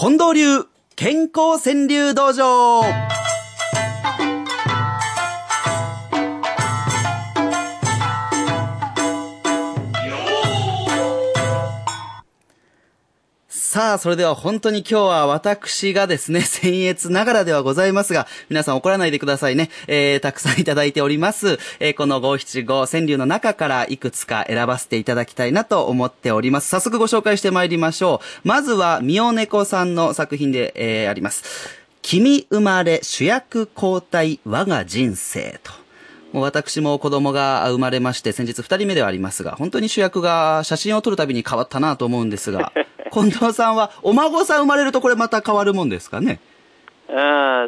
近藤流健康川柳道場。さあ、それでは本当に今日は私がですね、僭越ながらではございますが、皆さん怒らないでくださいね。えー、たくさんいただいております。えー、この五七五川柳の中からいくつか選ばせていただきたいなと思っております。早速ご紹介してまいりましょう。まずは、みおねこさんの作品で、えー、あります。君生まれ主役交代我が人生と。もう私も子供が生まれまして、先日二人目ではありますが、本当に主役が写真を撮るたびに変わったなと思うんですが、近藤さんはお孫さん生まれるとこれまた変わるもんですかね？うん、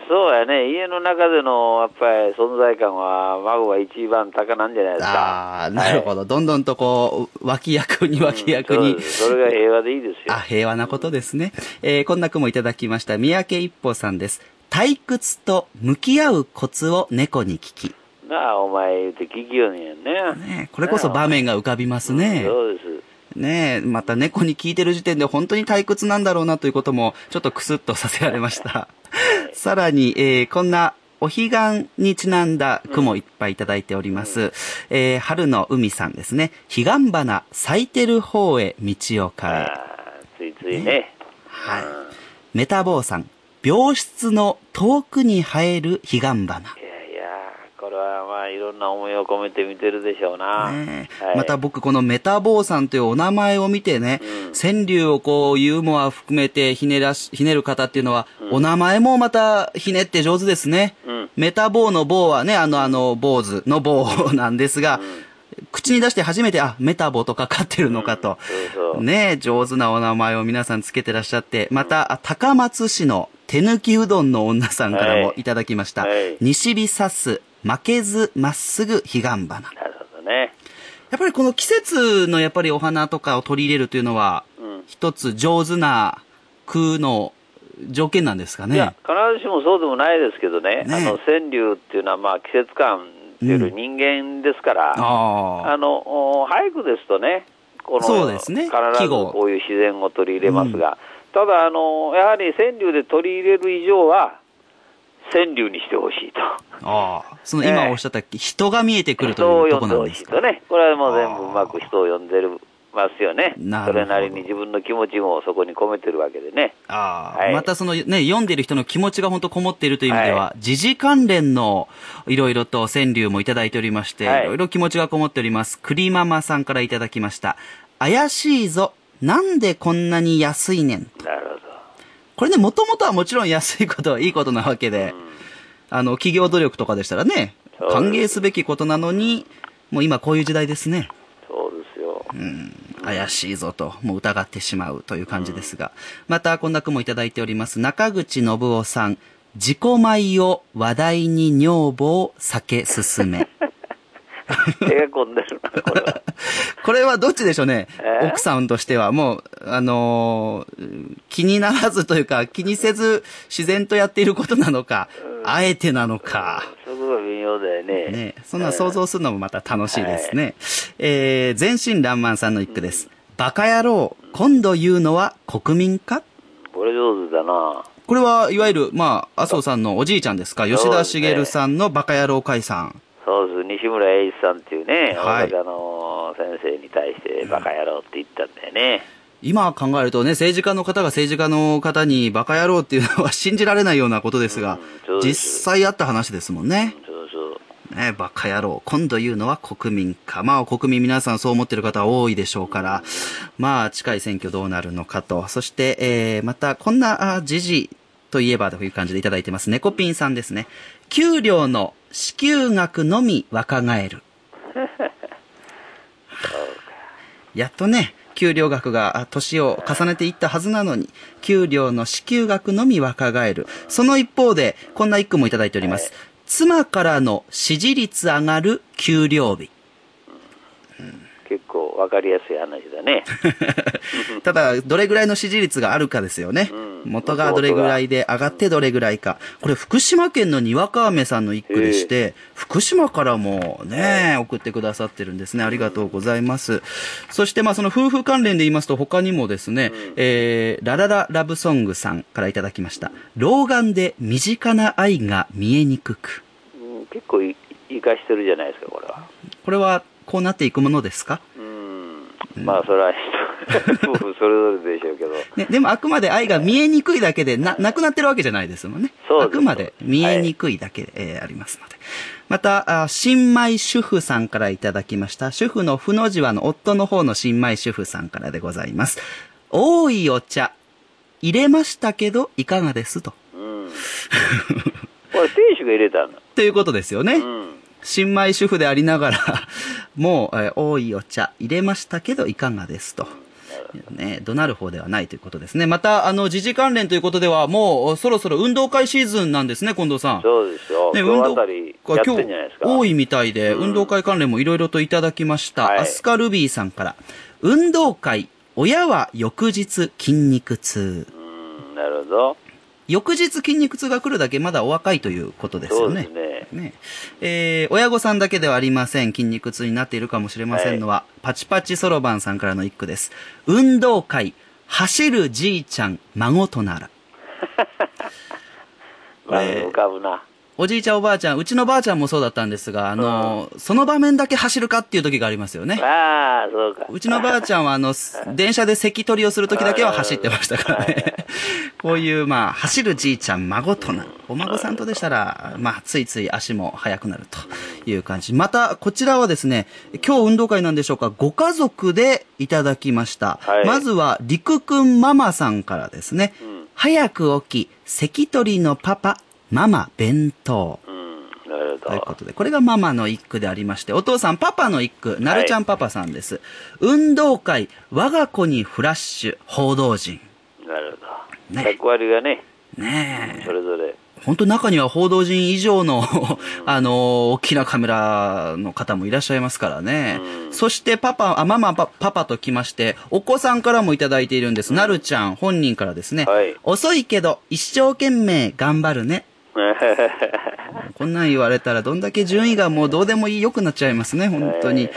そうやね。家の中での、やっぱり存在感は、孫が一番高なんじゃないですか。ああ、なるほど。どんどんとこう、脇役に脇役に。そうですそれが平和でいいですよ。あ、平和なことですね。えー、こんな句もいただきました。三宅一歩さんです。退屈と向き合うコツを猫に聞き。なあ、お前言うて聞きよんやね。ねこれこそ場面が浮かびますね。そうです。ねえ、また猫に聞いてる時点で本当に退屈なんだろうなということも、ちょっとクスッとさせられました。さらに、えー、こんな、お彼岸にちなんだ句もいっぱいいただいております。えー、春の海さんですね。彼岸花咲いてる方へ道を変え。ついついね。はい。メタボーさん。病室の遠くに生える彼岸花。れはまあ、いろんな思いを込めて見てるでしょうな。ねえはいまた僕このメタボーさんというお名前を見てね、うん川柳をこうユーモア含めてひねらし、ひねる方っていうのは、お名前もまたひねって上手ですね。うんメタボーのボーはね、あのあの、坊主のボー なんですが、口に出して初めて、あ、メタボとかかってるのかと。そうそう。ねえ、上手なお名前を皆さんつけてらっしゃって、また、あ高松市の手抜きうどんの女さんからもいただきました。はい西日さす、負けずまっすぐ彼岸花。なるほどね。やっぱりこの季節のやっぱりお花とかを取り入れるというのは、うん。一つ上手な空の条件なんですかね。いや、必ずしもそうでもないですけどね、ねあの川柳っていうのは、まあ、季節感っていうより人間ですから、ああ。あのお俳句ですとね、このそうですね必ず季語こういう自然を取り入れますが、ただあの、やはり川柳で取り入れる以上は、川柳にしてほしいと。ああ。その今おっしゃった、人が見えてくるというとこなんですか？しいとね、これはもう全部うまく人を読んでるますよねな、るほどそれなりに自分の気持ちもそこに込めてるわけでね。ああ、はいまたそのね、読んでる人の気持ちが本当こもっているという意味ではは、時事関連のいろいろと川柳もいただいておりまして、はいいろいろ気持ちがこもっております。栗ママさんからいただきました。怪しいぞ。なんでこんなに安いねん。なるほこれね、もともとはもちろん安いことはいいことなわけで、あの、企業努力とかでしたらね、歓迎すべきことなのに、もう今こういう時代ですね。ど。そうですよ。怪しいぞと、もう疑ってしまうという感じですが。また、こんな句もいただいております。中口信夫さん。自己米を話題に女房酒進め。手が込んでるな、これは。これはどっちでしょうね？え？ー奥さんとしては。もう、あのー気にならずというか、気にせず自然とやっていることなのか、あえてなのか。そこが微妙だよね。ね、そんな想像するのもまた楽しいですね。えー、全身爛漫さんの一句です。バカ野郎、今度言うのは国民か？これ上手だな。これはいわゆる、まあ、麻生さんのおじいちゃんですか、吉田茂さんのバカ野郎解散。そうです。西村栄一さんっていうね、はい大阪の先生に対してバカ野郎って言ったんだよね。今考えるとね、政治家の方が政治家の方にバカ野郎っていうのは信じられないようなことですが、うん実際あった話ですもんね。そうそう。ね、バカ野郎。今度言うのは国民か。まあ、国民皆さんそう思ってる方多いでしょうから、まあ、近い選挙どうなるのかと。そして、えー、また、こんな、あ時事といえばという感じでいただいてます。猫ピンさんですね。給料の支給額のみ若返る。やっとね、給料額があ年を重ねていったはずなのに、給料の支給額のみ若返る。その一方で、こんな一句もいただいております。妻からの支持率上がる給料日。結構わかりやすい話だね。ただ、どれぐらいの支持率があるかですよね。うん。元がどれぐらいで上がってどれぐらいか。これ福島県のにわか雨さんの一句でして、福島からもね、送ってくださってるんですね。ありがとうございます。そしてまあその夫婦関連で言いますと他にもですね、えー、ララララブソングさんからいただきました。老眼で身近な愛が見えにくく。うん結構い生かしてるじゃないですか、これは。これはこうなっていくものですか？うん。まあ、それは人、夫婦それぞれでしょうけど。ね、でもあくまで愛が見えにくいだけでな、なくなってるわけじゃないですもんね。そうあくまで見えにくいだけで、えーありますので。また、あ新米主婦さんからいただきました。主婦の負の字はの夫の方の新米主婦さんからでございます。多いお茶、入れましたけど、いかがですと。うん。これ、亭主が入れたんだ。ということですよね。うん。新米主婦でありながら、もう、えー多いお茶入れましたけど、いかがですと。ね、怒鳴る方ではないということですね。また、あの、時事関連ということでは、もう、そろそろ運動会シーズンなんですね、近藤さん。そうですよ。ね、今日あたりやってんじゃないですか。多いみたいで、うん運動会関連もいろいろといただきました。はいアスカルビーさんから、運動会、親は翌日筋肉痛。うん、なるほど。翌日筋肉痛が来るだけまだお若いということですよねそうです。ね。ねえー親御さんだけではありません。筋肉痛になっているかもしれませんのは、パチパチそろばんさんからの一句です。運動会、走るじいちゃん、孫となら。まあ、えー浮かぶな。おじいちゃんおばあちゃん、うちのばあちゃんもそうだったんですが、あの、その場面だけ走るかっていう時がありますよね。ああ、そうか。うちのばあちゃんは、あの、す 電車で席取りをする時だけは走ってましたからね。こういう、まあ、走るじいちゃん、孫となる。お孫さんとでしたら、まあ、ついつい足も速くなるという感じ。また、こちらはですね、今日運動会なんでしょうか、ご家族でいただきました。はいまずは、りくくんママさんからですね、うん。早く起き、関取のパパ、ママ弁当。うん。なるほど。ということで、これがママの一句でありまして、お父さん、パパの一句、なるちゃんパパさんです。運動会、我が子にフラッシュ、報道陣。なるほど。ね役割がね、ねえ。それぞれ。本当中には報道陣以上の、あの、大きなカメラの方もいらっしゃいますからね。うんそしてパパ、あ、ママ、パパパと来まして、お子さんからもいただいているんです。なるちゃん本人からですね。はい遅いけど、一生懸命頑張るね。こんなん言われたらどんだけ順位がもうどうでもいい良くなっちゃいますね、本当に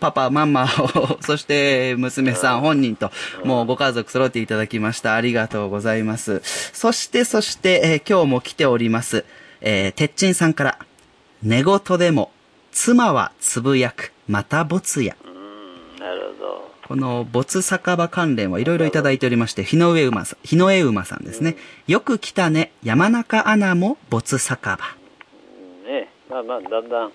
パパ、ママを、そして娘さん本人と、もうご家族揃っていただきました。ありがとうございます。そして、そして、えー今日も来ております。えー、てっちんさんから、寝言でも、妻はつぶやく、またボツや。うん、なるほど。この没酒場関連はいろいろいただいておりまして、日の上馬さん、日の上馬さんですね。よく来たね、山中アナも没酒場。ね、まあまあ、だんだん、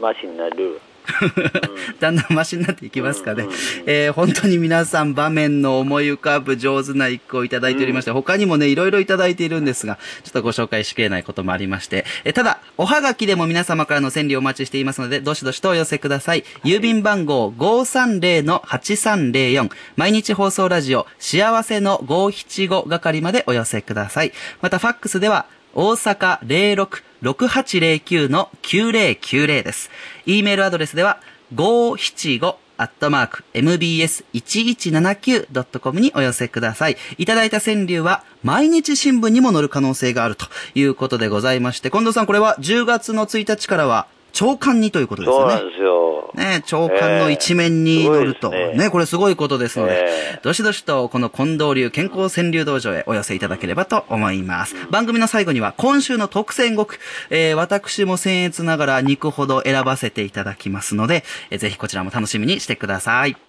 マシになる。だんだんマシになっていきますかね。えー、本当に皆さん場面の思い浮かぶ上手な一句をいただいておりまして、他にもね、いろいろいただいているんですが、ちょっとご紹介しきれないこともありまして、えー、ただ、おはがきでも皆様からの千里をお待ちしていますので、どしどしとお寄せください。郵便番号530-8304、毎日放送ラジオ、幸せの575係までお寄せください。また、ファックスでは、大阪06 6809-9090です。e メールアドレスでは、575アットマーク mbs1179.com にお寄せください。いただいた川柳は毎日新聞にも載る可能性があるということでございまして、近藤さんこれは10月の1日からは朝刊にということですよねそうなん。ですよ。ね、長官の一面に載ると。ええすごいですねねこれすごいことですので、ええどしどしとこの近藤流健康川柳道場へお寄せいただければと思います。番組の最後には今週の特選国、えー私も僭越ながら2個ほど選ばせていただきますので、えーぜひこちらも楽しみにしてください。